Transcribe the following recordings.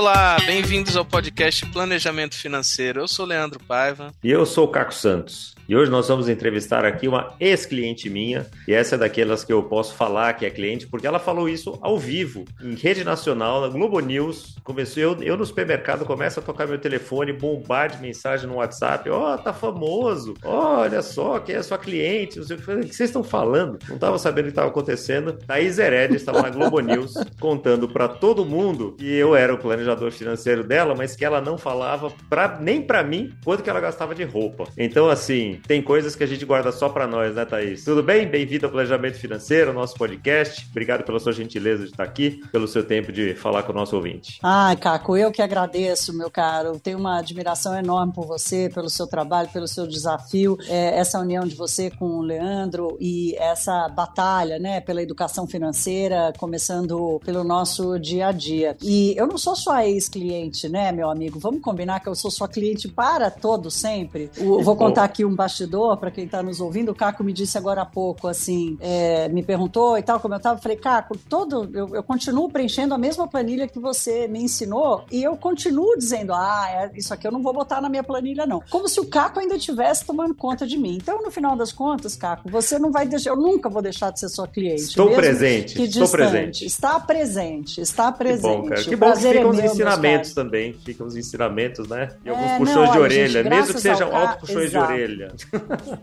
Olá, bem-vindos ao podcast Planejamento Financeiro. Eu sou Leandro Paiva. E eu sou o Caco Santos. E hoje nós vamos entrevistar aqui uma ex-cliente minha, e essa é daquelas que eu posso falar que é cliente, porque ela falou isso ao vivo, em rede nacional, na Globo News. Começou, eu, eu no supermercado começo a tocar meu telefone, bombar de mensagem no WhatsApp. Ó, oh, tá famoso. Olha só, quem é sua cliente? Não sei o que vocês estão falando. Não estava sabendo o que estava acontecendo. Thaís Hered estava na Globo News contando para todo mundo que eu era o planejador financeiro dela, mas que ela não falava pra, nem para mim quanto que ela gastava de roupa. Então, assim, tem coisas que a gente guarda só para nós, né, Thaís? Tudo bem? Bem-vindo ao Planejamento Financeiro, nosso podcast. Obrigado pela sua gentileza de estar aqui, pelo seu tempo de falar com o nosso ouvinte. Ai, Caco, eu que agradeço, meu caro. Tenho uma admiração enorme por você, pelo seu trabalho, pelo seu desafio, é, essa união de você com o Leandro e essa batalha, né, pela educação financeira, começando pelo nosso dia a dia. E eu não sou sua ex-cliente, né, meu amigo? Vamos combinar que eu sou sua cliente para todo sempre. O, vou contar aqui um bastidor para quem está nos ouvindo. O Caco me disse agora há pouco, assim, é, me perguntou e tal, como eu estava. Falei, Caco, todo, eu, eu, continuo preenchendo a mesma planilha que você me ensinou e eu continuo dizendo, ah, é, isso aqui eu não vou botar na minha planilha, não. Como se o Caco ainda estivesse tomando conta de mim. Então, no final das contas, Caco, você não vai deixar, eu nunca vou deixar de ser sua cliente. Estou presente, que estou presente. Está presente, está presente. Que bom, cara. Que bom que ficam é os ensinamentos também, ficam os ensinamentos, né? E alguns é, puxões não, de orelha, gente, mesmo que sejam alto puxões de orelha.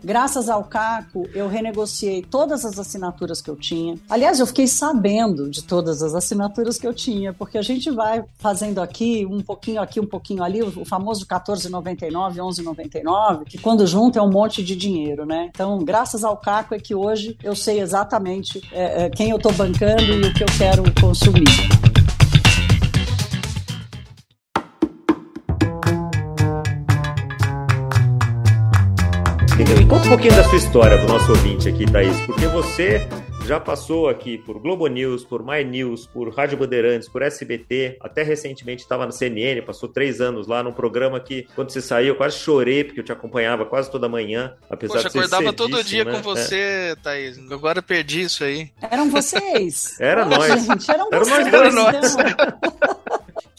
Graças ao Caco, eu renegociei todas as assinaturas que eu tinha. Aliás, eu fiquei sabendo de todas as assinaturas que eu tinha, porque a gente vai fazendo aqui, um pouquinho aqui, um pouquinho ali, o famoso 14,99, 11,99, que quando junta é um monte de dinheiro, né? Então, graças ao Caco é que hoje eu sei exatamente é, é, quem eu estou bancando e o que eu quero consumir. Entendeu? E conta um pouquinho da sua história para o nosso ouvinte aqui, Thaís, porque você já passou aqui por Globo News, por My News, por Rádio Bandeirantes, por SBT, até recentemente estava na CNN, passou três anos lá num programa que, quando você saiu, eu quase chorei, porque eu te acompanhava quase toda manhã, apesar Poxa, de ser acordava todo dia né? com você, é. Thaís. Agora perdi isso aí. Eram vocês. Era nós. Gente, eram Era vocês. Era nós.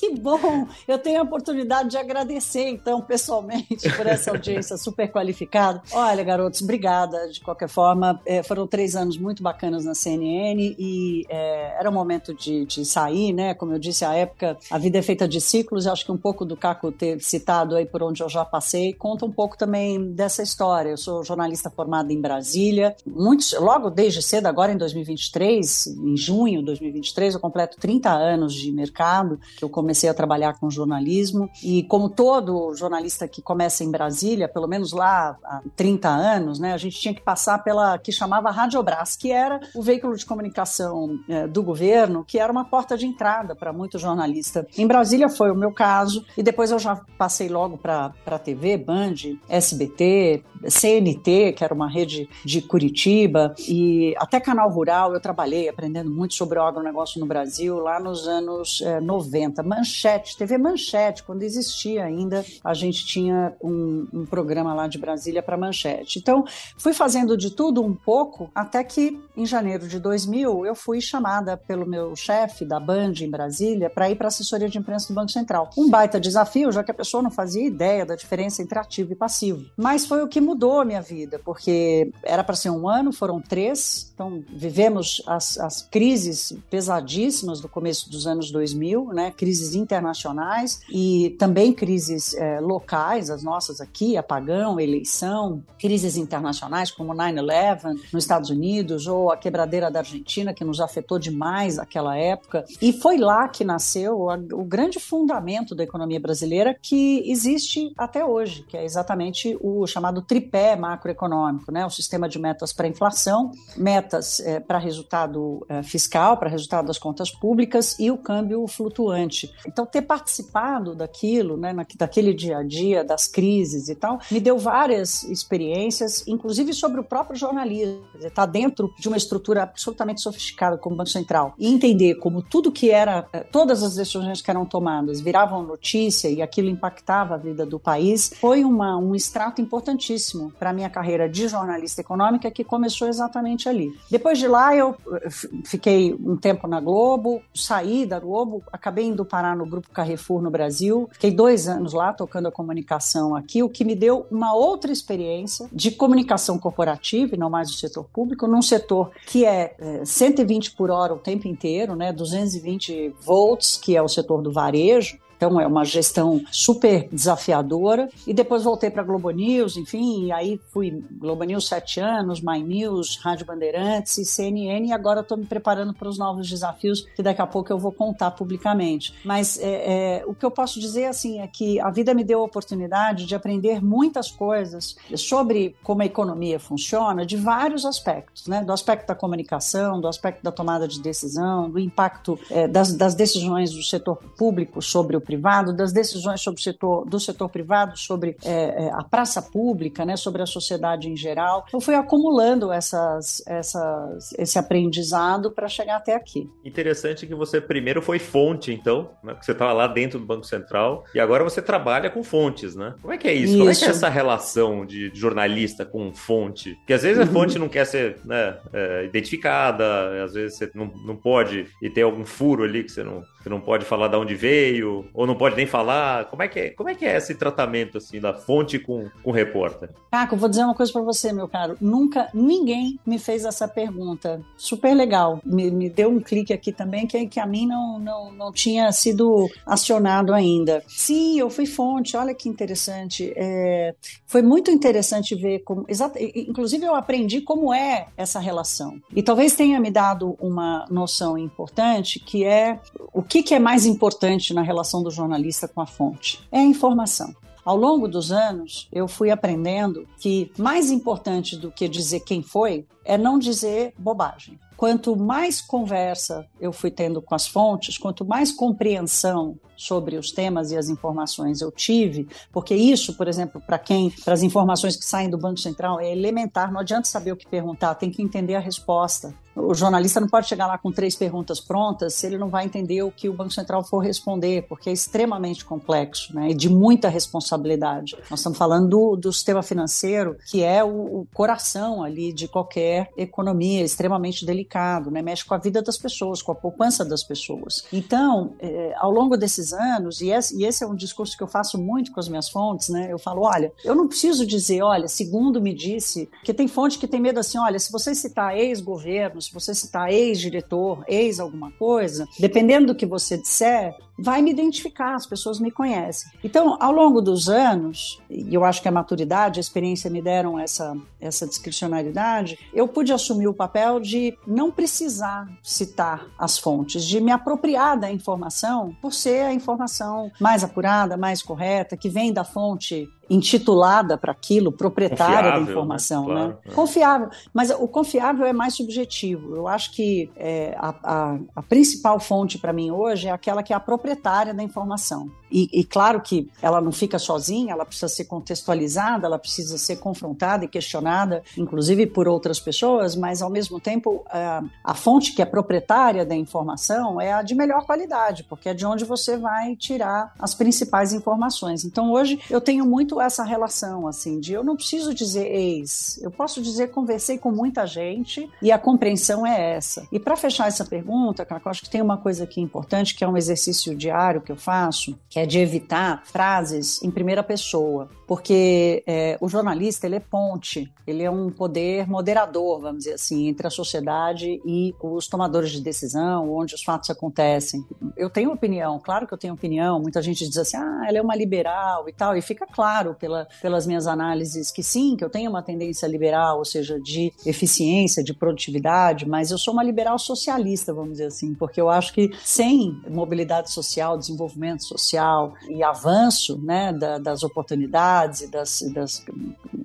Que bom! Eu tenho a oportunidade de agradecer, então, pessoalmente, por essa audiência super qualificada. Olha, garotos, obrigada. De qualquer forma, é, foram três anos muito bacanas na CNN e é, era o momento de, de, sair, né? Como eu disse, a época, a vida é feita de ciclos. Eu acho que um pouco do Caco ter citado aí por onde eu já passei conta um pouco também dessa história. Eu sou jornalista formada em Brasília, muito, logo desde cedo, agora em 2023, em junho de 2023, eu completo 30 anos de mercado, que eu comecei comecei a trabalhar com jornalismo e como todo jornalista que começa em Brasília, pelo menos lá há 30 anos, né, a gente tinha que passar pela que chamava Radiobras, que era o veículo de comunicação é, do governo, que era uma porta de entrada para muito jornalista. Em Brasília foi o meu caso e depois eu já passei logo para TV, Band, SBT, CNT, que era uma rede de Curitiba e até Canal Rural eu trabalhei aprendendo muito sobre o agronegócio no Brasil lá nos anos é, 90. Manchete, TV Manchete, quando existia ainda, a gente tinha um, um programa lá de Brasília para Manchete. Então, fui fazendo de tudo um pouco, até que em janeiro de 2000 eu fui chamada pelo meu chefe da Band em Brasília para ir para a assessoria de imprensa do Banco Central. Um baita desafio, já que a pessoa não fazia ideia da diferença entre ativo e passivo. Mas foi o que mudou a minha vida, porque era para ser um ano, foram três. Então, vivemos as, as crises pesadíssimas do começo dos anos 2000, né? Crises internacionais e também crises é, locais, as nossas aqui, apagão, eleição, crises internacionais como 9-11 nos Estados Unidos ou a quebradeira da Argentina, que nos afetou demais naquela época. E foi lá que nasceu a, o grande fundamento da economia brasileira que existe até hoje, que é exatamente o chamado tripé macroeconômico, né? o sistema de metas para inflação, metas é, para resultado é, fiscal, para resultado das contas públicas e o câmbio flutuante. Então, ter participado daquilo, né, daquele dia a dia, das crises e tal, me deu várias experiências, inclusive sobre o próprio jornalismo. Estar tá dentro de uma estrutura absolutamente sofisticada como o Banco Central e entender como tudo que era, eh, todas as decisões que eram tomadas viravam notícia e aquilo impactava a vida do país, foi uma, um extrato importantíssimo para a minha carreira de jornalista econômica que começou exatamente ali. Depois de lá, eu eh, fiquei um tempo na Globo, saí da Globo, acabei indo parar no Grupo Carrefour no Brasil. Fiquei dois anos lá tocando a comunicação aqui, o que me deu uma outra experiência de comunicação corporativa, e não mais do setor público, num setor que é, é 120 por hora o tempo inteiro, né, 220 volts, que é o setor do varejo, então é uma gestão super desafiadora. E depois voltei para Globo News, enfim, e aí fui Globo News sete anos, My News, Rádio Bandeirantes e CNN, e agora estou me preparando para os novos desafios que daqui a pouco eu vou contar publicamente. Mas é, é, o que eu posso dizer assim é que a vida me deu a oportunidade de aprender muitas coisas sobre como a economia funciona de vários aspectos, né? Do aspecto da comunicação, do aspecto da tomada de decisão, do impacto é, das, das decisões do setor público sobre o privado, das decisões sobre o setor, do setor privado, sobre é, é, a praça pública, né, sobre a sociedade em geral. Eu fui acumulando essas, essas, esse aprendizado para chegar até aqui. Interessante que você primeiro foi fonte, então, né, que você estava lá dentro do Banco Central e agora você trabalha com fontes, né? Como é que é isso? isso. Como é que é essa relação de jornalista com fonte? Porque às vezes a uhum. fonte não quer ser né, é, identificada, às vezes você não, não pode e tem algum furo ali que você não, você não pode falar de onde veio, ou não pode nem falar? Como é que é, como é, que é esse tratamento assim da fonte com, com o repórter? Caco, vou dizer uma coisa para você, meu caro. Nunca ninguém me fez essa pergunta. Super legal. Me, me deu um clique aqui também que, que a mim não, não, não tinha sido acionado ainda. Sim, eu fui fonte. Olha que interessante. É, foi muito interessante ver como. Exato, inclusive, eu aprendi como é essa relação. E talvez tenha me dado uma noção importante que é o que, que é mais importante na relação do do jornalista com a fonte? É a informação. Ao longo dos anos, eu fui aprendendo que mais importante do que dizer quem foi é não dizer bobagem. Quanto mais conversa eu fui tendo com as fontes, quanto mais compreensão sobre os temas e as informações eu tive, porque isso, por exemplo, para quem, para as informações que saem do Banco Central, é elementar, não adianta saber o que perguntar, tem que entender a resposta. O jornalista não pode chegar lá com três perguntas prontas se ele não vai entender o que o Banco Central for responder, porque é extremamente complexo né, e de muita responsabilidade. Nós estamos falando do, do sistema financeiro, que é o, o coração ali de qualquer economia, extremamente delicado, né, mexe com a vida das pessoas, com a poupança das pessoas. Então, é, ao longo desses anos, e esse, e esse é um discurso que eu faço muito com as minhas fontes, né, eu falo, olha, eu não preciso dizer, olha, segundo me disse, que tem fonte que tem medo assim, olha, se você citar ex-governos, se você citar ex-diretor, ex alguma coisa, dependendo do que você disser, vai me identificar, as pessoas me conhecem. Então, ao longo dos anos, e eu acho que a maturidade, a experiência me deram essa, essa discricionalidade, eu pude assumir o papel de não precisar citar as fontes, de me apropriar da informação por ser a informação mais apurada, mais correta, que vem da fonte intitulada para aquilo, proprietária confiável, da né? informação, né? Claro, né? Confiável. Mas o confiável é mais subjetivo. Eu acho que é, a, a, a, principal fonte para mim hoje é aquela que é a proprietária da informação. E, e, claro que ela não fica sozinha, ela precisa ser contextualizada, ela precisa ser confrontada e questionada, inclusive por outras pessoas, mas ao mesmo tempo a, a fonte que é proprietária da informação é a de melhor qualidade, porque é de onde você vai tirar as principais informações. Então hoje eu tenho muito essa relação assim de eu não preciso dizer ex, eu posso dizer conversei com muita gente e a compreensão é essa. E para fechar essa pergunta, eu acho que tem uma coisa aqui importante que é um exercício diário que eu faço, que é de evitar frases em primeira pessoa, porque é, o jornalista ele é ponte, ele é um poder moderador, vamos dizer assim, entre a sociedade e os tomadores de decisão, onde os fatos acontecem. Eu tenho opinião, claro que eu tenho opinião. Muita gente diz assim, ah, ela é uma liberal e tal, e fica claro pela, pelas minhas análises que sim, que eu tenho uma tendência liberal, ou seja, de eficiência, de produtividade, mas eu sou uma liberal socialista, vamos dizer assim, porque eu acho que sem mobilidade social, desenvolvimento social e avanço né, da, das oportunidades e das, das,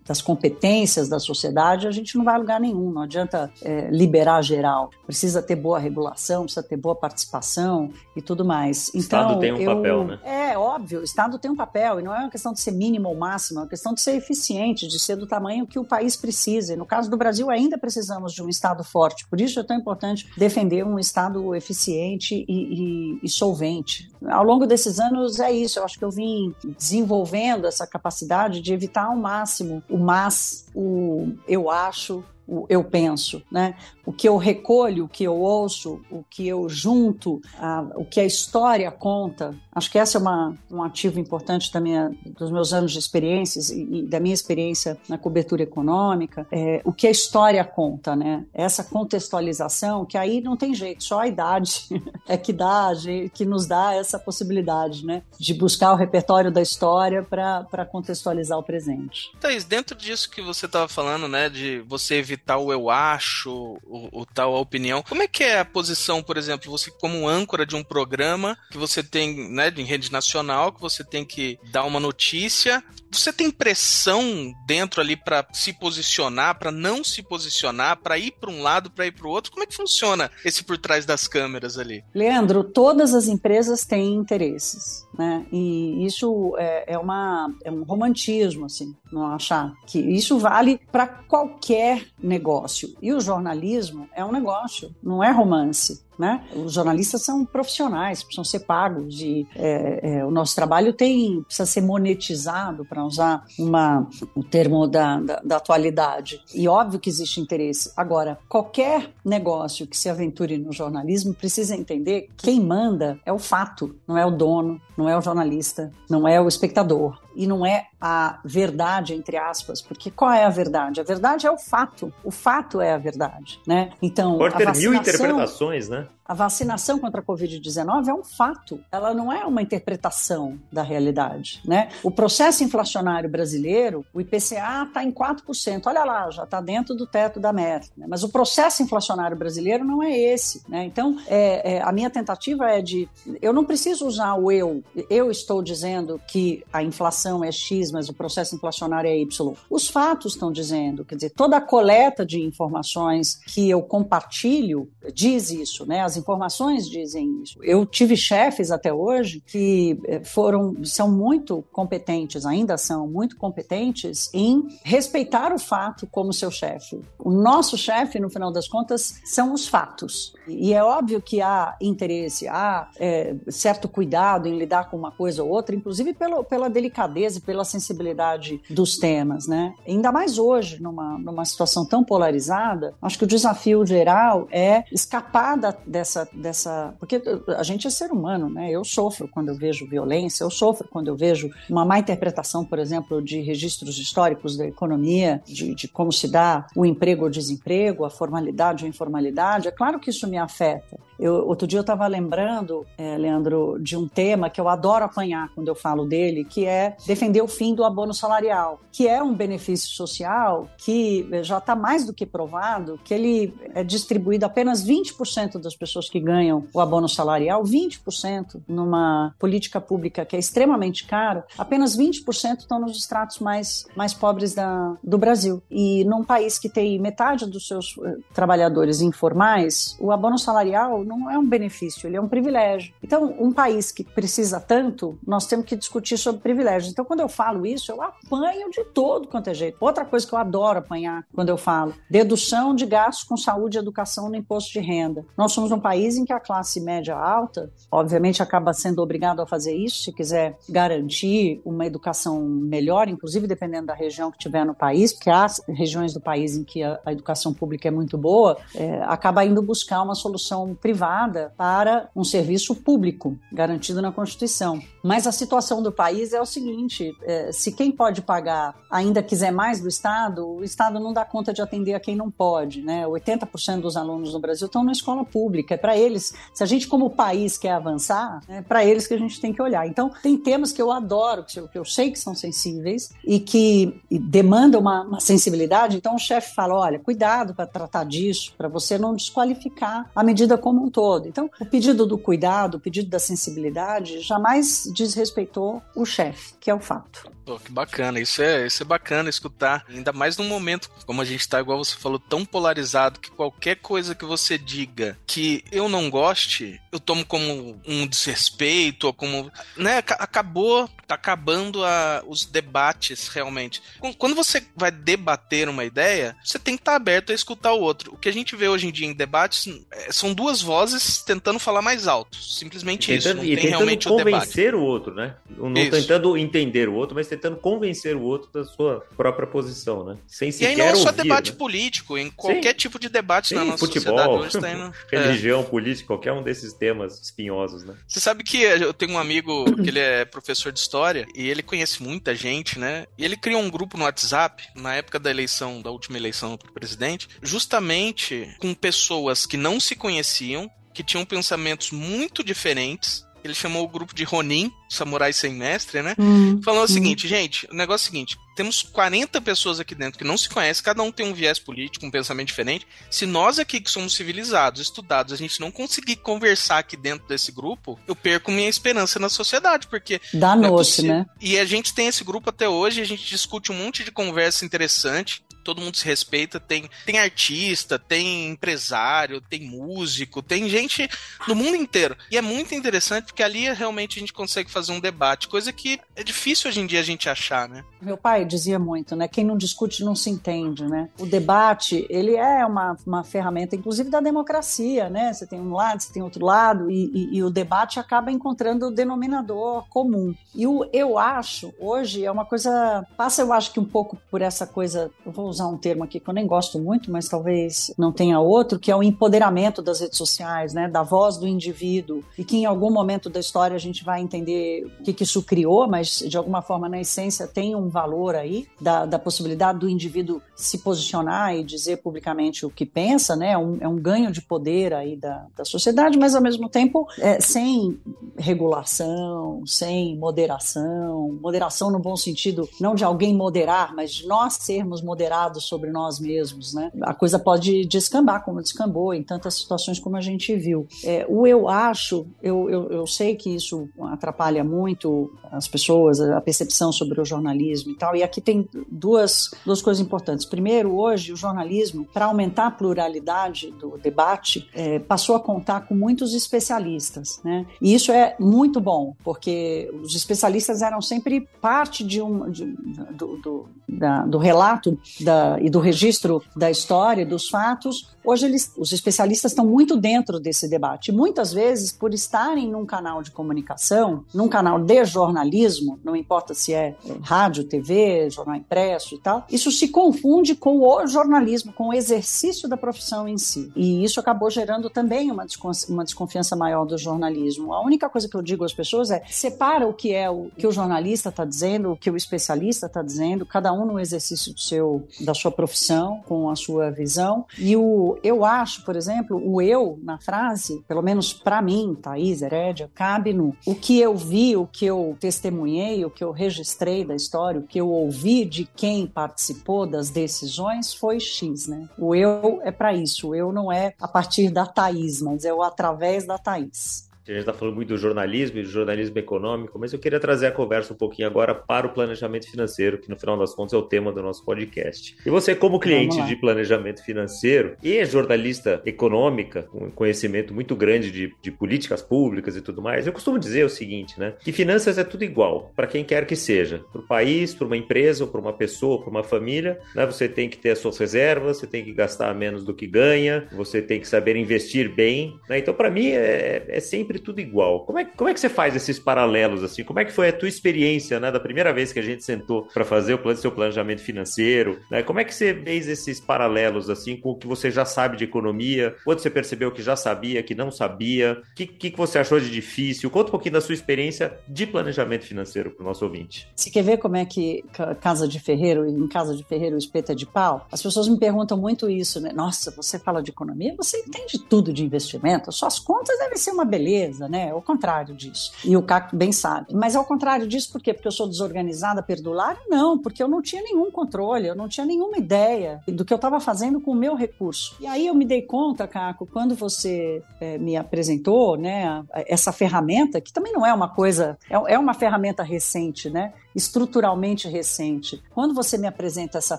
das, competências da sociedade, a gente não vai a lugar nenhum. Não adianta é, liberar geral. Precisa ter boa regulação, precisa ter boa participação e tudo mais. Então, o Estado tem um eu, papel, né? É, óbvio, o Estado tem um papel, e não é uma questão de ser mínimo ou máximo, é uma questão de ser eficiente, de ser do tamanho que o país precisa. E no caso do Brasil, ainda precisamos de um Estado forte. Por isso é tão importante defender um Estado eficiente e, e, e solvente. Ao longo desses anos, é isso. Eu acho que eu vim desenvolvendo essa capacidade de evitar ao máximo o mas, o eu acho, o eu penso, né? O que eu recolho, o que eu ouço, o que eu junto, a, o que a história conta. Acho que essa é uma, um ativo importante da minha, dos meus anos de experiências e, e da minha experiência na cobertura econômica. É, o que a história conta, né? Essa contextualização que aí não tem jeito, só a idade é que dá, que nos dá essa possibilidade, né? De buscar o repertório da história para contextualizar o presente. Thaís, dentro disso que você estava falando, né, de você evitar o eu acho, o, tal a opinião, como é que é a posição, por exemplo, você como âncora de um programa que você tem, né, em rede nacional, que você tem que dar uma notícia, você tem pressão dentro ali para se posicionar, para não se posicionar, para ir para um lado, para ir para o outro? Como é que funciona esse por trás das câmeras ali? Leandro, todas as empresas têm interesses, né? E isso é, é uma, é um romantismo, assim, não achar que isso vale para qualquer negócio. E o jornalismo é um negócio, não é romance. Né? Os jornalistas são profissionais, precisam ser pagos e é, é, o nosso trabalho tem precisa ser monetizado para usar uma, o termo da, da, da, atualidade. E óbvio que existe interesse. Agora, qualquer negócio que se aventure no jornalismo precisa entender que quem manda é o fato, não é o dono, não é o jornalista, não é o espectador e não é a verdade entre aspas, porque qual é a verdade? A verdade é o fato. O fato é a verdade, né? Então, pode ter mil interpretações, né? A vacinação contra a Covid-19 é um fato, ela não é uma interpretação da realidade. Né? O processo inflacionário brasileiro, o IPCA está em 4%, olha lá, já está dentro do teto da meta. Né? Mas o processo inflacionário brasileiro não é esse. Né? Então, é, é, a minha tentativa é de. Eu não preciso usar o eu. Eu estou dizendo que a inflação é X, mas o processo inflacionário é Y. Os fatos estão dizendo, quer dizer, toda a coleta de informações que eu compartilho diz isso. Né? As as informações dizem isso. Eu tive chefes até hoje que eh, foram, são muito competentes, ainda são muito competentes em respeitar o fato como seu chefe. O nosso chefe, no final das contas, são os fatos. E é óbvio que há interesse, há é, certo cuidado em lidar com uma coisa ou outra, inclusive pelo, pela delicadeza e pela sensibilidade dos temas, né? Ainda mais hoje, numa, numa situação tão polarizada, acho que o desafio geral é escapar da, dessa, dessa. Porque a gente é ser humano, né? Eu sofro quando eu vejo violência, eu sofro quando eu vejo uma má interpretação, por exemplo, de registros históricos da economia, de, de como se dá o emprego ou desemprego, a formalidade ou informalidade. É claro que isso me afeta. Eu, outro dia eu estava lembrando, é, Leandro, de um tema que eu adoro apanhar quando eu falo dele, que é defender o fim do abono salarial, que é um benefício social que já está mais do que provado que ele é distribuído apenas 20% das pessoas que ganham o abono salarial, 20% numa política pública que é extremamente cara, apenas 20% estão nos estratos mais, mais pobres da, do Brasil. E num país que tem metade dos seus eh, trabalhadores informais, o abono salarial não é um benefício, ele é um privilégio. Então, um país que precisa tanto, nós temos que discutir sobre privilégios. Então, quando eu falo isso, eu apanho de todo quanto é jeito. Outra coisa que eu adoro apanhar quando eu falo, dedução de gastos com saúde e educação no imposto de renda. Nós somos um país em que a classe média alta, obviamente, acaba sendo obrigado a fazer isso se quiser garantir uma educação melhor, inclusive dependendo da região que tiver no país, porque há regiões do país em que a, a educação pública é muito boa, é, acaba indo buscar uma solução privada para um serviço público garantido na Constituição. Mas a situação do país é o seguinte: é, se quem pode pagar ainda quiser mais do Estado, o Estado não dá conta de atender a quem não pode. Né? 80% dos alunos no Brasil estão na escola pública. É para eles, se a gente, como país, quer avançar, é para eles que a gente tem que olhar. Então, tem temas que eu adoro, que eu, que eu sei que são sensíveis e que demandam uma, uma sensibilidade. Então, o chefe fala: olha, cuidado para tratar disso, para você não desqualificar a medida como um todo. Então, o pedido do cuidado, o pedido da sensibilidade jamais desrespeitou o chefe, que é o fato. Pô, que bacana, isso é, isso é bacana escutar, ainda mais num momento, como a gente está, igual você falou, tão polarizado que qualquer coisa que você diga que eu não goste, eu tomo como um desrespeito, ou como. Né, acabou, tá acabando a, os debates realmente. Quando você vai debater uma ideia, você tem que estar tá aberto a escutar o outro. O que a gente vê hoje em dia em debates é, são duas vozes tentando falar mais alto. Simplesmente tentando, isso. Não e tem realmente o debate. convencer o outro, né? Não isso. tentando entender o outro, mas tentando convencer o outro da sua própria posição, né? Sem sequer E aí não é só ouvir, debate né? político, em qualquer Sim. tipo de debate Sim, na nossa futebol, sociedade hoje tá indo... religião, é. política, qualquer um desses temas espinhosos, né? Você sabe que eu tenho um amigo que ele é professor de história e ele conhece muita gente, né? E ele criou um grupo no WhatsApp na época da eleição, da última eleição para presidente, justamente com pessoas que não se conheciam, que tinham pensamentos muito diferentes ele chamou o grupo de Ronin, Samurai Sem Mestre, né? Hum, falando o seguinte, gente, o negócio é o seguinte: temos 40 pessoas aqui dentro que não se conhecem, cada um tem um viés político, um pensamento diferente. Se nós aqui que somos civilizados, estudados, a gente não conseguir conversar aqui dentro desse grupo, eu perco minha esperança na sociedade, porque. Dá noite, é né? E a gente tem esse grupo até hoje, a gente discute um monte de conversa interessante todo mundo se respeita, tem, tem artista, tem empresário, tem músico, tem gente do mundo inteiro. E é muito interessante porque ali realmente a gente consegue fazer um debate, coisa que é difícil hoje em dia a gente achar, né? Meu pai dizia muito, né? Quem não discute não se entende, né? O debate, ele é uma, uma ferramenta, inclusive, da democracia, né? Você tem um lado, você tem outro lado, e, e, e o debate acaba encontrando o denominador comum. E o eu acho, hoje, é uma coisa. Passa, eu acho que um pouco por essa coisa. Eu vou usar um termo aqui que eu nem gosto muito, mas talvez não tenha outro, que é o empoderamento das redes sociais, né, da voz do indivíduo, e que em algum momento da história a gente vai entender o que, que isso criou, mas de alguma forma, na essência, tem um valor aí da, da possibilidade do indivíduo se posicionar e dizer publicamente o que pensa, né, é um, é um ganho de poder aí da, da sociedade, mas ao mesmo tempo é, sem regulação, sem moderação, moderação no bom sentido, não de alguém moderar, mas de nós sermos moderados sobre nós mesmos, né? A coisa pode descambar, como descambou em tantas situações como a gente viu. É, o eu acho, eu, eu, eu sei que isso atrapalha muito as pessoas, a percepção sobre o jornalismo e tal, e aqui tem duas, duas coisas importantes. Primeiro, hoje, o jornalismo, para aumentar a pluralidade do debate, é, passou a contar com muitos especialistas, né? E isso é muito bom, porque os especialistas eram sempre parte de um, de, do, do, da, do relato da da, e do registro da história, dos fatos, hoje eles, os especialistas estão muito dentro desse debate. Muitas vezes, por estarem num canal de comunicação, num canal de jornalismo, não importa se é rádio, TV, jornal impresso e tal, isso se confunde com o jornalismo, com o exercício da profissão em si. E isso acabou gerando também uma, uma desconfiança maior do jornalismo. A única coisa que eu digo às pessoas é separa o que é o que o jornalista está dizendo, o que o especialista está dizendo, cada um no exercício do seu da sua profissão, com a sua visão. E o eu acho, por exemplo, o eu na frase, pelo menos para mim, Thaís, Herédia, cabe no o que eu vi, o que eu testemunhei, o que eu registrei da história, o que eu ouvi de quem participou das decisões foi X, né? O eu é para isso. O eu não é a partir da Thaís, mas é o através da Thaís. A gente está falando muito do jornalismo e do jornalismo econômico, mas eu queria trazer a conversa um pouquinho agora para o planejamento financeiro, que no final das contas é o tema do nosso podcast. E você, como cliente de planejamento financeiro e jornalista econômica, com conhecimento muito grande de, de políticas públicas e tudo mais, eu costumo dizer o seguinte, né? Que finanças é tudo igual, para quem quer que seja. Para o país, para uma empresa, para uma pessoa, para uma família, né? Você tem que ter as suas reservas, você tem que gastar menos do que ganha, você tem que saber investir bem. Né? Então, para mim, é, é sempre sempre tudo igual. Como é, como é que você faz esses paralelos assim? Como é que foi a tua experiência, né, da primeira vez que a gente sentou para fazer o plano, seu planejamento financeiro? Né? Como é que você fez esses paralelos assim com o que você já sabe de economia? Quando você percebeu que já sabia, que não sabia? O que, que, você achou de difícil? Conta um pouquinho da sua experiência de planejamento financeiro para o nosso ouvinte. Você quer ver como é que casa de ferreiro, em casa de ferreiro é de pau? As pessoas me perguntam muito isso, né? Nossa, você fala de economia, você entende tudo de investimento, suas contas devem ser uma beleza né? É o contrário disso. E o Caco bem sabe. Mas é o contrário disso por quê? Porque eu sou desorganizada, perdulária? Não, porque eu não tinha nenhum controle, eu não tinha nenhuma ideia do que eu estava fazendo com o meu recurso. E aí eu me dei conta, Caco, quando você é, me apresentou, né, essa ferramenta, que também não é uma coisa, é, é uma ferramenta recente, né? estruturalmente recente. Quando você me apresenta essa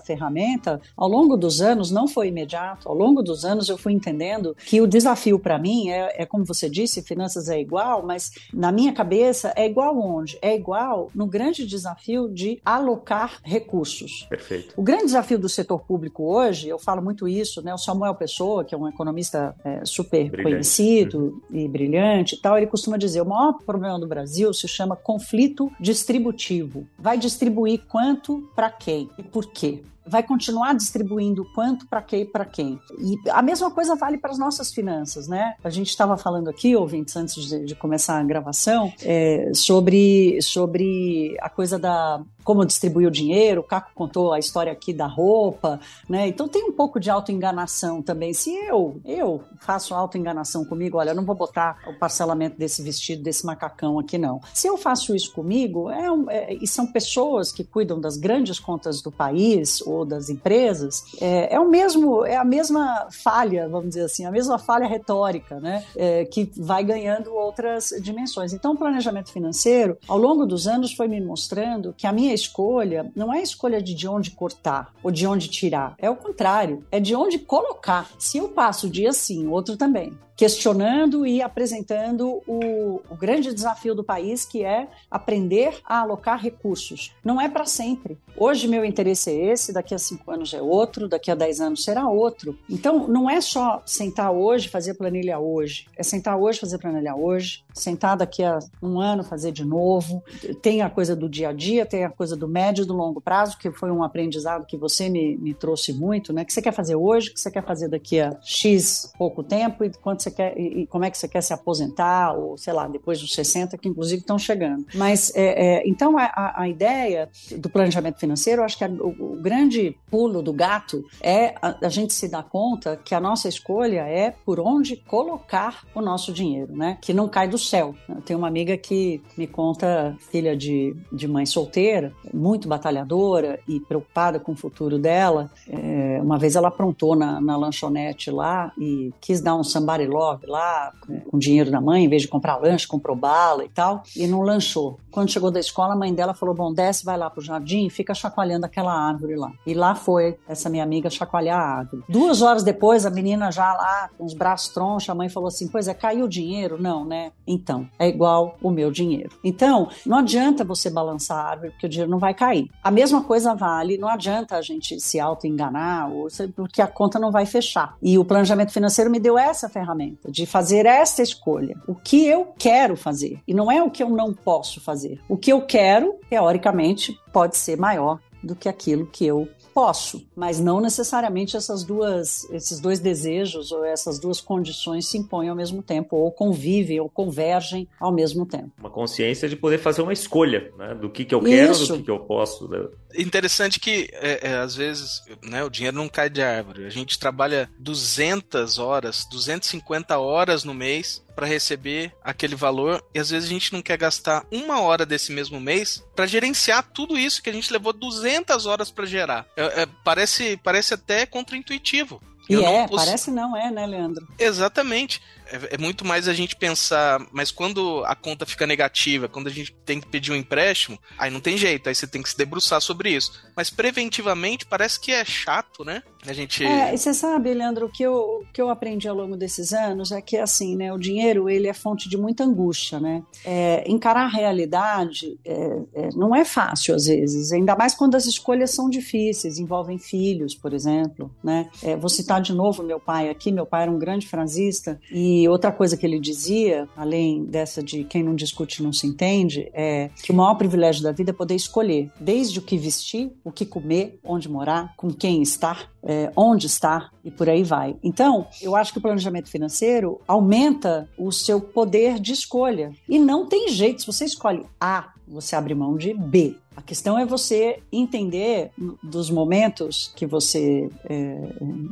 ferramenta, ao longo dos anos, não foi imediato, ao longo dos anos eu fui entendendo que o desafio para mim é, é, como você disse, finanças é igual, mas na minha cabeça é igual onde? É igual no grande desafio de alocar recursos. Perfeito. O grande desafio do setor público hoje, eu falo muito isso, né? O Samuel Pessoa, que é um economista é, super brilhante. conhecido uhum. e brilhante e tal, ele costuma dizer, o maior problema do Brasil se chama conflito distributivo vai distribuir quanto para quem e por quê vai continuar distribuindo quanto para quem para quem. E a mesma coisa vale para as nossas finanças, né? A gente estava falando aqui, ouvintes, antes de, de começar a gravação, é, sobre, sobre a coisa da como distribuir o dinheiro, o Caco contou a história aqui da roupa, né? Então tem um pouco de autoenganação também. Se eu, eu faço autoenganação comigo, olha, eu não vou botar o parcelamento desse vestido, desse macacão aqui, não. Se eu faço isso comigo, é, é e são pessoas que cuidam das grandes contas do país, ou das empresas, é, é o mesmo, é a mesma falha, vamos dizer assim, a mesma falha retórica, né? É, que vai ganhando outras dimensões. Então, o planejamento financeiro, ao longo dos anos, foi me mostrando que a minha escolha não é a escolha de de onde cortar ou de onde tirar, é o contrário, é de onde colocar. Se eu passo o dia sim, outro também questionando e apresentando o, o, grande desafio do país, que é aprender a alocar recursos. Não é para sempre. Hoje meu interesse é esse, daqui a cinco anos é outro, daqui a dez anos será outro. Então, não é só sentar hoje fazer planilha hoje, é sentar hoje fazer planilha hoje, sentar daqui a um ano fazer de novo. Tem a coisa do dia a dia, tem a coisa do médio e do longo prazo, que foi um aprendizado que você me, me trouxe muito, né? Que você quer fazer hoje, que você quer fazer daqui a X pouco tempo e quanto você quer e, como é que você quer se aposentar, ou sei lá, depois dos 60, que inclusive estão chegando. Mas é, é, então a, a, ideia do planejamento financeiro, eu acho que a, o, o, grande pulo do gato é a, a, gente se dar conta que a nossa escolha é por onde colocar o nosso dinheiro, né? Que não cai do céu. Eu tenho uma amiga que me conta, filha de, de mãe solteira, muito batalhadora e preocupada com o futuro dela. É, uma vez ela aprontou na, na lanchonete lá e quis dar um somebody lá com dinheiro da mãe, em vez de comprar lanche, comprou bala e tal, e não lanchou. Quando chegou da escola, a mãe dela falou: Bom, desce, vai lá pro jardim e fica chacoalhando aquela árvore lá. E lá foi essa minha amiga chacoalhar a árvore. Duas horas depois, a menina já lá, com os braços tronchos, a mãe falou assim: Pois é, caiu o dinheiro? Não, né? Então, é igual o meu dinheiro. Então, não adianta você balançar a árvore, porque o dinheiro não vai cair. A mesma coisa vale, não adianta a gente se auto-enganar, porque a conta não vai fechar. E o planejamento financeiro me deu essa ferramenta de fazer esta escolha. O que eu quero fazer e não é o que eu não posso fazer. O que eu quero, teoricamente, pode ser maior do que aquilo que eu posso, mas não necessariamente essas duas, esses dois desejos ou essas duas condições se impõem ao mesmo tempo, ou convivem, ou convergem ao mesmo tempo. Uma consciência de poder fazer uma escolha, né? Do que, que eu quero, Isso. do que, que eu posso. Né? Interessante que, é, é, às vezes, né, o dinheiro não cai de árvore. A gente trabalha 200 horas, 250 horas no mês para receber aquele valor e às vezes a gente não quer gastar uma hora desse mesmo mês para gerenciar tudo isso que a gente levou 200 horas para gerar. É, é, parece, parece até contraintuitivo. E é, poss... parece não é, né, Leandro? Exatamente. É, é, muito mais a gente pensar, mas quando a conta fica negativa, quando a gente tem que pedir um empréstimo, aí não tem jeito, aí você tem que se debruçar sobre isso. Mas preventivamente parece que é chato, né? A gente. É, e você sabe, Leandro, o que, eu, que eu aprendi ao longo desses anos é que, assim, né, o dinheiro ele é fonte de muita angústia, né? É, encarar a realidade é, é não é fácil às vezes, ainda mais quando as escolhas são difíceis, envolvem filhos, por exemplo, né? É, vou citar de novo meu pai aqui, meu pai era um grande frasista e e outra coisa que ele dizia, além dessa de quem não discute não se entende, é que o maior privilégio da vida é poder escolher, desde o que vestir, o que comer, onde morar, com quem estar, é, onde estar e por aí vai. Então, eu acho que o planejamento financeiro aumenta o seu poder de escolha. E não tem jeito, se você escolhe A, você abre mão de B. A questão é você entender dos momentos que você é,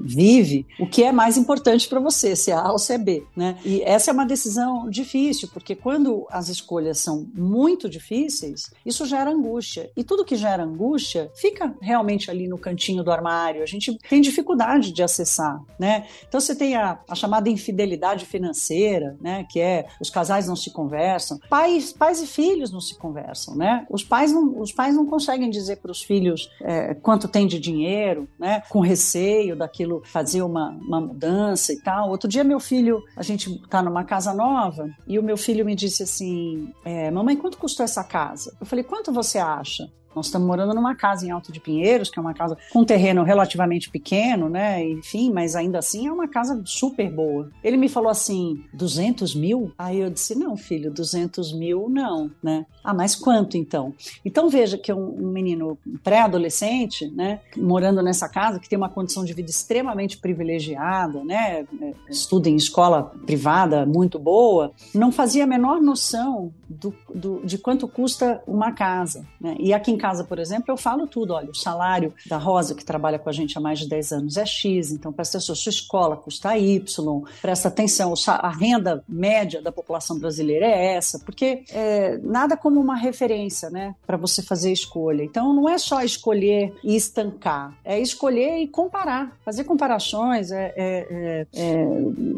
vive o que é mais importante para você, se é A ou se é B, né? E essa é uma decisão difícil, porque quando as escolhas são muito difíceis, isso gera angústia. E tudo que gera angústia fica realmente ali no cantinho do armário. A gente tem dificuldade de acessar, né? Então você tem a, a chamada infidelidade financeira, né? Que é os casais não se conversam, pais, pais e filhos não se conversam, né? Os pais não, os pais não conseguem dizer para os filhos é, quanto tem de dinheiro, né? Com receio daquilo fazer uma, uma mudança e tal. Outro dia meu filho, a gente está numa casa nova e o meu filho me disse assim, é, mamãe, quanto custou essa casa? Eu falei, quanto você acha? Nós estamos morando numa casa em Alto de Pinheiros, que é uma casa com um terreno relativamente pequeno, né? Enfim, mas ainda assim é uma casa super boa. Ele me falou assim: 200 mil? Aí eu disse: não, filho, 200 mil não, né? Ah, mas quanto então? Então veja que um, um menino pré-adolescente, né, morando nessa casa, que tem uma condição de vida extremamente privilegiada, né? É, estuda em escola privada muito boa, não fazia a menor noção do, do, de quanto custa uma casa. Né? E aqui em casa, por exemplo, eu falo tudo. Olha, o salário da Rosa, que trabalha com a gente há mais de 10 anos, é X, então presta atenção, sua escola custa Y, presta atenção, a renda média da população brasileira é essa, porque é, nada como uma referência né, para você fazer escolha. Então não é só escolher e estancar, é escolher e comparar, fazer comparações, é, é, é, é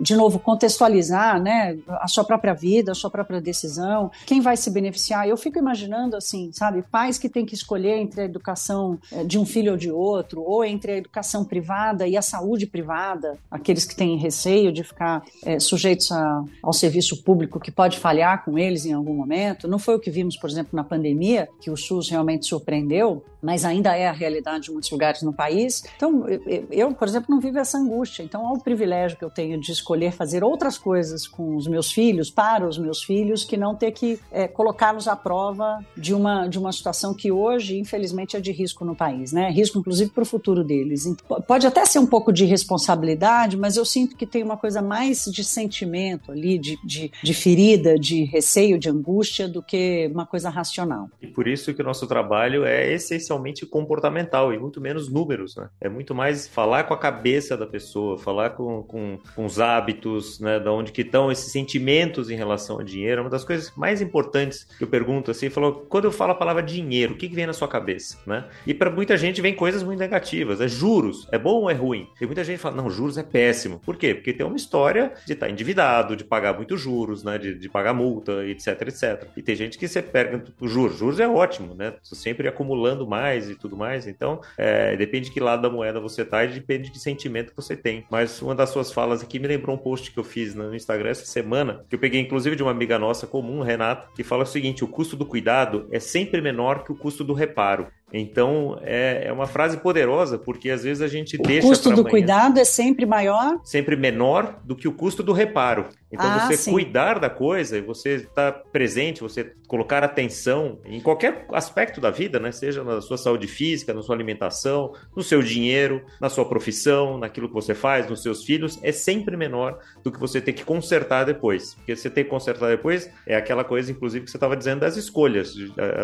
de novo, contextualizar né, a sua própria vida, a sua própria decisão, quem vai se beneficiar. Eu fico imaginando assim, sabe, pais que têm que escolher entre a educação eh, de um filho ou de outro, ou entre a educação privada e a saúde privada, aqueles que têm receio de ficar é, sujeitos a, ao serviço público que pode falhar com eles em algum momento. Não foi o que vimos, por exemplo, na pandemia, que o SUS realmente surpreendeu, mas ainda é a realidade de muitos lugares no país. Então, eu, por exemplo, não vivo essa angústia. Então, há o privilégio que eu tenho de escolher fazer outras coisas com os meus filhos, para os meus filhos, que não ter que é, colocá-los à prova de uma, de uma situação que hoje hoje, infelizmente, é de risco no país, né? Risco, inclusive, para o futuro deles. Pode até ser um pouco de responsabilidade, mas eu sinto que tem uma coisa mais de sentimento ali, de, de, de ferida, de receio, de angústia, do que uma coisa racional. E por isso que o nosso trabalho é essencialmente comportamental e muito menos números, né? É muito mais falar com a cabeça da pessoa, falar com, com, com os hábitos, né? Da onde que estão esses sentimentos em relação ao dinheiro. É uma das coisas mais importantes que eu pergunto assim, falou, quando eu falo a palavra dinheiro, o que, que vem na sua cabeça, né? E para muita gente vem coisas muito negativas. É juros, é bom ou é ruim? Tem muita gente que fala, não, juros é péssimo. Por quê? Porque tem uma história de estar tá endividado, de pagar muitos juros, né? De, de pagar multa, etc, etc. E tem gente que você pega o juros. Juros é ótimo, né? Sempre acumulando mais e tudo mais. Então, é, depende de que lado da moeda você tá e depende de sentimento que você tem. Mas uma das suas falas aqui me lembrou um post que eu fiz no Instagram essa semana, que eu peguei inclusive de uma amiga nossa comum, Renata, que fala o seguinte: o custo do cuidado é sempre menor que o custo do reparo. Então, é, é uma frase poderosa, porque às vezes a gente o deixa. O custo do amanhã, cuidado é sempre maior? Sempre menor do que o custo do reparo. Então, ah, você sim. cuidar da coisa, você estar tá presente, você colocar atenção em qualquer aspecto da vida, né? Seja na sua saúde física, na sua alimentação, no seu dinheiro, na sua profissão, naquilo que você faz, nos seus filhos, é sempre menor do que você ter que consertar depois. Porque você ter que consertar depois é aquela coisa, inclusive, que você estava dizendo das escolhas.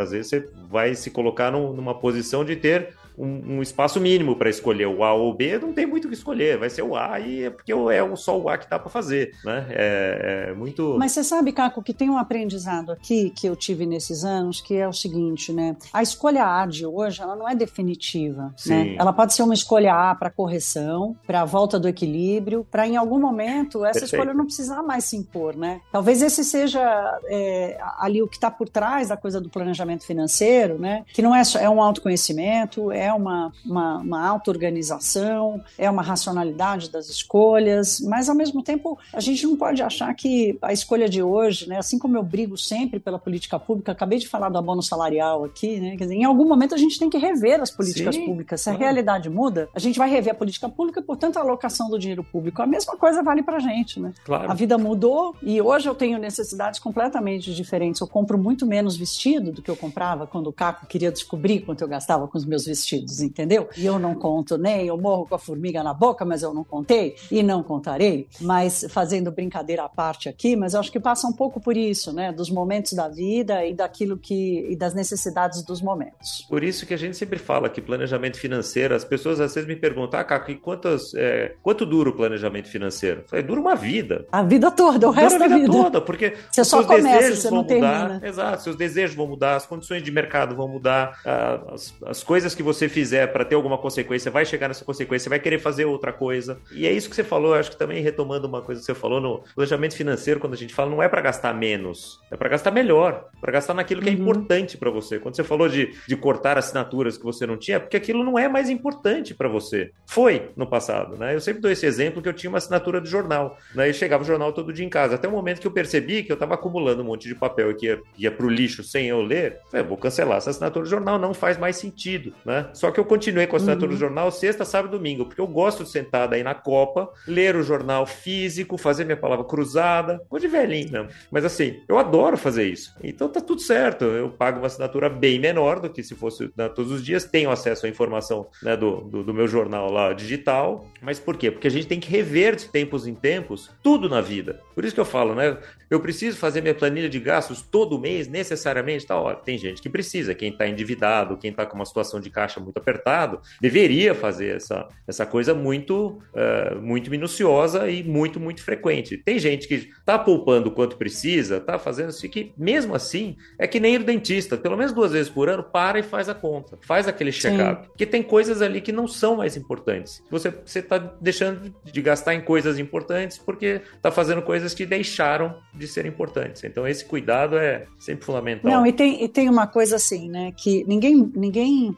Às vezes você vai se colocar numa posição de ter um, um espaço mínimo para escolher o A ou o B, não tem muito o que escolher, vai ser o A e é porque é só o A que dá para fazer, né? É, é, muito. Mas você sabe, Caco, que tem um aprendizado aqui que eu tive nesses anos, que é o seguinte, né? A escolha A de hoje, ela não é definitiva, né? Sim. né? Ela pode ser uma escolha A para correção, para volta do equilíbrio, para em algum momento essa Perfeito. escolha não precisar mais se impor, né? Talvez esse seja é, ali o que está por trás da coisa do planejamento financeiro, né? Que não é só é um autoconhecimento, é é uma, uma, uma auto-organização, é uma racionalidade das escolhas, mas ao mesmo tempo a gente não pode achar que a escolha de hoje, né, assim como eu brigo sempre pela política pública, acabei de falar do abono salarial aqui, né, quer dizer, em algum momento a gente tem que rever as políticas Sim, públicas. Se claro. a realidade muda, a gente vai rever a política pública e, portanto, a alocação do dinheiro público. A mesma coisa vale para a gente, né? Claro. A vida mudou e hoje eu tenho necessidades completamente diferentes. Eu compro muito menos vestido do que eu comprava quando o Caco queria descobrir quanto eu gastava com os meus vestidos entendeu? E eu não conto nem, eu morro com a formiga na boca, mas eu não contei e não contarei. Mas fazendo brincadeira à parte aqui, mas eu acho que passa um pouco por isso, né? Dos momentos da vida e daquilo que e das necessidades dos momentos. Por isso que a gente sempre fala que planejamento financeiro, as pessoas às vezes me perguntam, ah, Caco, e quantas, é, quanto dura o planejamento financeiro? falei, dura uma vida. A vida toda, o resto dura da vida. toda, porque você só começa, você não mudar, termina. Exato, seus desejos vão mudar, as condições de mercado vão mudar, as, as coisas que você fizer para ter alguma consequência, vai chegar nessa consequência, vai querer fazer outra coisa. E é isso que você falou, acho que também retomando uma coisa que você falou no planejamento financeiro, quando a gente fala, não é para gastar menos, é para gastar melhor, para gastar naquilo que é uhum. é importante para você. Quando você falou de, de cortar assinaturas que você não tinha, é porque aquilo não é mais importante para você. Foi no passado, né? Eu sempre dou esse exemplo que eu tinha uma assinatura de jornal, né? E chegava o jornal todo dia em casa. Até o momento que eu percebi que eu estava acumulando um monte de papel e que ia, ia para o lixo sem eu ler, eu vou cancelar essa assinatura do jornal, não faz mais sentido, né? Só que eu continuei com a assinatura uhum. do jornal sexta, sábado e domingo, porque eu gosto de sentar daí na Copa, ler o jornal físico, fazer minha palavra cruzada, coisa de velhinho mesmo. Mas assim, eu adoro fazer isso. Então tá tudo certo. Eu pago uma assinatura bem menor do que se fosse né, todos os dias, tenho acesso à informação né, do, do, do meu jornal lá digital. Mas por quê? Porque a gente tem que rever de tempos em tempos tudo na vida. Por isso que eu falo, né? Eu preciso fazer minha planilha de gastos todo mês, necessariamente? Tá, ó, tem gente que precisa. Quem está endividado, quem está com uma situação de caixa muito apertado, deveria fazer essa, essa coisa muito, uh, muito minuciosa e muito, muito frequente. Tem gente que está poupando o quanto precisa, está fazendo isso, que mesmo assim é que nem ir dentista. Pelo menos duas vezes por ano, para e faz a conta. Faz aquele check-up. Porque tem coisas ali que não são mais importantes. Você está deixando de gastar em coisas importantes porque está fazendo coisas que deixaram de ser importantes. Então, esse cuidado é sempre fundamental. Não, e tem, e tem uma coisa assim, né? Que ninguém, ninguém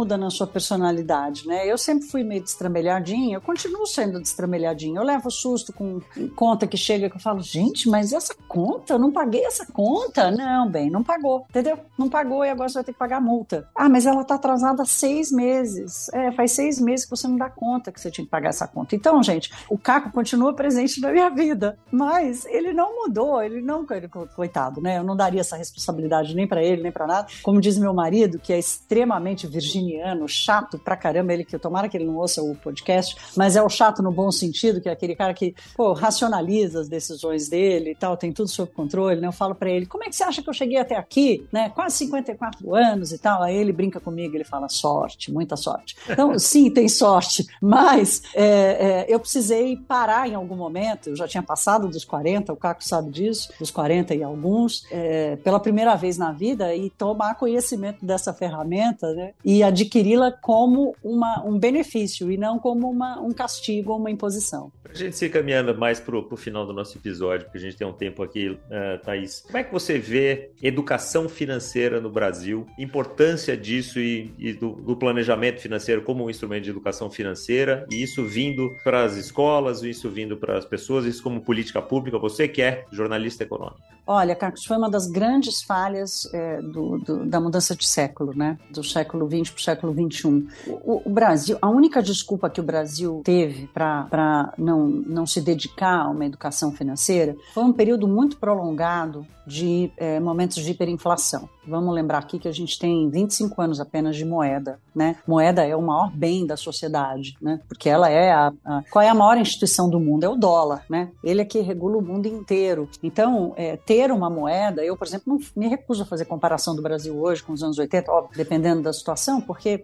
muda na sua personalidade, né? Eu sempre fui meio destramelhadinha, eu continuo sendo destramelhadinha. Eu levo susto com conta que chega que eu falo, gente, mas essa conta? Eu não paguei essa conta? Não, bem, não pagou, entendeu? Não pagou e agora você vai ter que pagar a multa. Ah, mas ela tá atrasada há seis meses. É, faz seis meses que você não dá conta que você tinha que pagar essa conta. Então, gente, o Caco continua presente na minha vida, mas ele não mudou ele não, coitado, né? Eu não daria essa responsabilidade nem para ele, nem para nada. Como diz meu marido, que é extremamente virginiano, chato pra caramba, ele que tomara que ele não ouça o podcast, mas é o chato no bom sentido, que é aquele cara que, pô, racionaliza as decisões dele e tal, tem tudo sob controle, né? Eu falo para ele, como é que você acha que eu cheguei até aqui, né? Quase 54 anos e tal. Aí ele brinca comigo, ele fala, sorte, muita sorte. Então, sim, tem sorte, mas é, é, eu precisei parar em algum momento, eu já tinha passado dos 40, o Caco sabe disso, dos 40 e alguns, é, pela primeira vez na vida e tomar conhecimento dessa ferramenta né, e adquiri-la como uma, um benefício e não como uma, um castigo ou uma imposição. A gente se caminhando mais para o final do nosso episódio, porque a gente tem um tempo aqui, uh, Thaís. Como é que você vê educação financeira no Brasil, importância disso e, e do, do, planejamento financeiro como um instrumento de educação financeira, e isso vindo para as escolas, isso vindo para as pessoas, isso como política pública? Você que é jornalista econômico. Olha, Carlos, foi uma das grandes falhas é, do, do, da mudança de século, né? Do século XX para o século XXI. O, o, Brasil, a única desculpa que o Brasil teve para não, não se dedicar a uma educação financeira foi um período muito prolongado de é, momentos de hiperinflação. Vamos lembrar aqui que a gente tem 25 anos apenas de moeda, né? Moeda é o maior bem da sociedade, né? Porque ela é a, a qual é a maior instituição do mundo? É o dólar, né? Ele é que regula o mundo inteiro. Então, é, ter uma moeda, eu, por exemplo, não me recuso a fazer comparação do Brasil hoje com os anos 80, óbvio, dependendo da situação, porque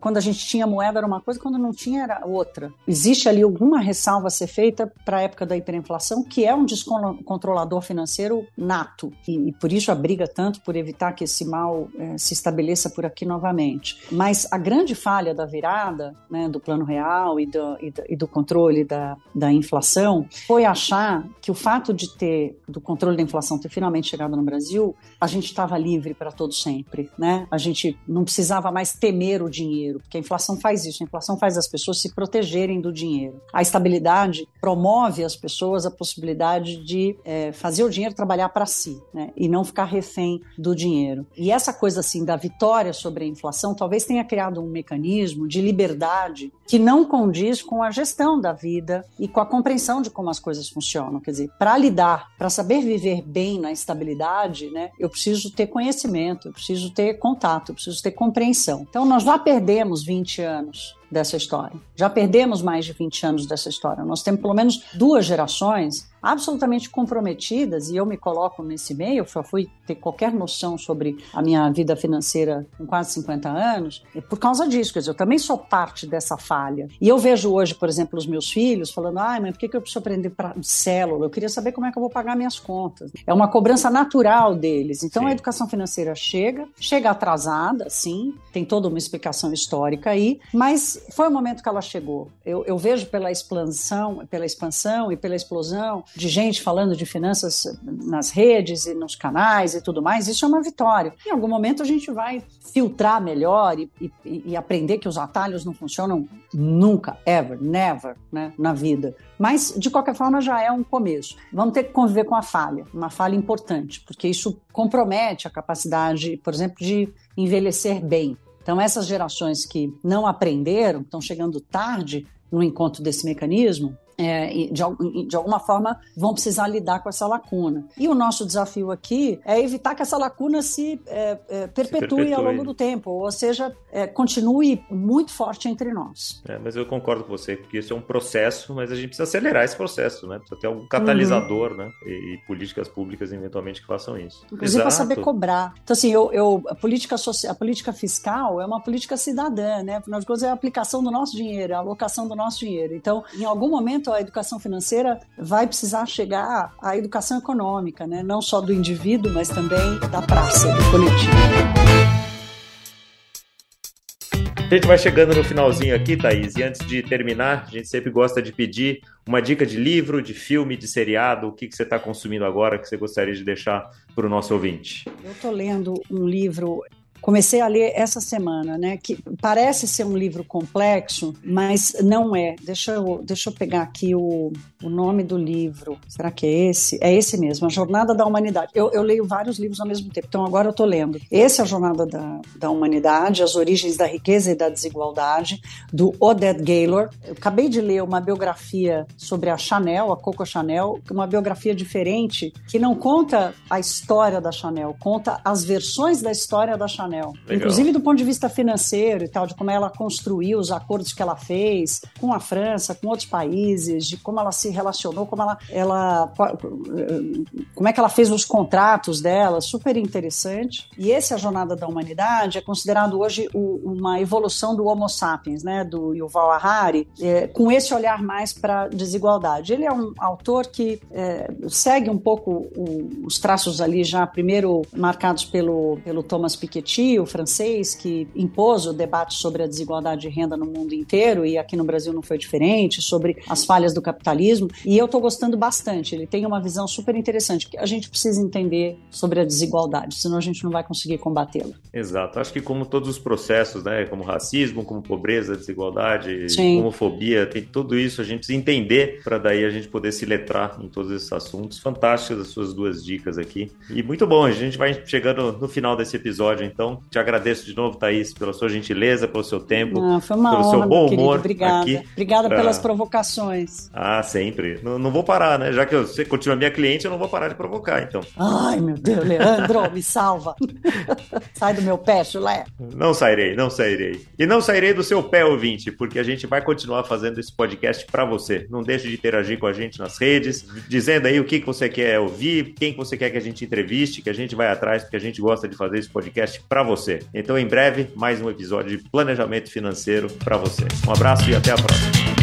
quando a gente tinha moeda era uma coisa, quando não tinha era outra. Existe ali alguma ressalva a ser feita para a época da hiperinflação, que é um descontrolador financeiro nato e, e, por isso a briga tanto por evitar que esse mal é, se estabeleça por aqui novamente. Mas a grande falha da virada, né, do plano real e do, e do, e do controle da, da inflação foi achar que o fato de ter, do controle da inflação ter finalmente chegado no Brasil, a gente estava livre para todo sempre, né? A gente não precisava mais temer o dinheiro, porque a inflação faz isso, a inflação faz as pessoas se protegerem do dinheiro. A estabilidade promove as pessoas a possibilidade de é, fazer o dinheiro trabalhar para si né? e não ficar refém do dinheiro. Dinheiro. E essa coisa assim da vitória sobre a inflação talvez tenha criado um mecanismo de liberdade que não condiz com a gestão da vida e com a compreensão de como as coisas funcionam. Quer dizer, para lidar, para saber viver bem na estabilidade, né, eu preciso ter conhecimento, eu preciso ter contato, eu preciso ter compreensão. Então, nós já perdemos 20 anos dessa história. Já perdemos mais de 20 anos dessa história. Nós temos pelo menos duas gerações absolutamente comprometidas, e eu me coloco nesse meio, eu fui ter qualquer noção sobre a minha vida financeira com quase 50 anos, é por causa disso, quer dizer, eu também sou parte dessa falha. E eu vejo hoje, por exemplo, os meus filhos falando, ai, mas por que eu preciso aprender pra célula? Eu queria saber como é que eu vou pagar minhas contas. É uma cobrança natural deles. Então sim. a educação financeira chega, chega atrasada, sim, tem toda uma explicação histórica aí, mas foi o momento que ela chegou. Eu, eu vejo pela expansão, pela expansão e pela explosão de gente falando de finanças nas redes e nos canais e tudo mais, isso é uma vitória. Em algum momento a gente vai filtrar melhor e, e, e aprender que os atalhos não funcionam nunca, ever, never, né, na vida. Mas, de qualquer forma, já é um começo. Vamos ter que conviver com a falha, uma falha importante, porque isso compromete a capacidade, por exemplo, de envelhecer bem. Então, essas gerações que não aprenderam, estão chegando tarde no encontro desse mecanismo, é, de, de, alguma forma vão precisar lidar com essa lacuna. E o nosso desafio aqui é evitar que essa lacuna se, é, é, perpetue, se perpetue, ao longo do tempo, ou seja, é, continue muito forte entre nós. É, mas eu concordo com você, porque isso é um processo, mas a gente precisa acelerar esse processo, né? Precisa ter um catalisador, uhum. né? E, e, políticas públicas eventualmente que façam isso. Inclusive para saber cobrar. Então, assim, eu, eu, a, política social, a política fiscal é uma política cidadã, né? Afinal de contas, é a aplicação do nosso dinheiro, é a alocação do nosso dinheiro. Então, em algum momento, momento a educação financeira vai precisar chegar à educação econômica, né? não só do indivíduo, mas também da praça, do coletivo. A gente vai chegando no finalzinho aqui, Thaís, e antes de terminar, a gente sempre gosta de pedir uma dica de livro, de filme, de seriado, o que, que você está consumindo agora que você gostaria de deixar para o nosso ouvinte. Eu estou lendo um livro comecei a ler essa semana, né? Que parece ser um livro complexo, mas não é. Deixa eu, deixa eu pegar aqui o, o nome do livro. Será que é esse? É esse mesmo, A Jornada da Humanidade. Eu, eu leio vários livros ao mesmo tempo, então agora eu estou lendo. Esse é A Jornada da, da Humanidade, As Origens da Riqueza e da Desigualdade, do Odette Gaylor. Eu acabei de ler uma biografia sobre a Chanel, a Coco Chanel, uma biografia diferente, que não conta a história da Chanel, conta as versões da história da Chanel Legal. Inclusive do ponto de vista financeiro e tal, de como ela construiu os acordos que ela fez com a França, com outros países, de como ela se relacionou, como ela, ela como é que ela fez os contratos dela, super interessante. E esse A Jornada da Humanidade é considerado hoje o, uma evolução do Homo sapiens, né, do Yuval Harari, é, com esse olhar mais para desigualdade. Ele é um autor que é, segue um pouco o, os traços ali já primeiro marcados pelo, pelo Thomas Piketty, o francês, que impôs o debate sobre a desigualdade de renda no mundo inteiro, e aqui no Brasil não foi diferente, sobre as falhas do capitalismo, e eu estou gostando bastante. Ele tem uma visão super interessante, que a gente precisa entender sobre a desigualdade, senão a gente não vai conseguir combatê-la. Exato. Acho que como todos os processos, né, como racismo, como pobreza, desigualdade, Sim. homofobia, tem tudo isso, a gente precisa entender para daí a gente poder se letrar em todos esses assuntos. Fantásticas as suas duas dicas aqui. E muito bom, a gente vai chegando no final desse episódio, então te agradeço de novo, Thaís, pela sua gentileza, pelo seu tempo, uma pelo honra, seu bom humor. Obrigada. Aqui Obrigada pra... pelas provocações. Ah, sempre. Não, não, vou parar, né? Já que você continua minha cliente, eu não vou parar de provocar, então. Ai, meu Deus, Leandro, me salva. Sai do meu pé, chulé. Não sairei, não sairei. E não sairei do seu pé, ouvinte, porque a gente vai continuar fazendo esse podcast para você. Não deixe de interagir com a gente nas redes, dizendo aí o que, que você quer ouvir, quem que você quer que a gente entreviste, que a gente vai atrás, porque a gente gosta de fazer esse podcast para você. Então, em breve, mais um episódio de planejamento financeiro para você. Um abraço e até a próxima.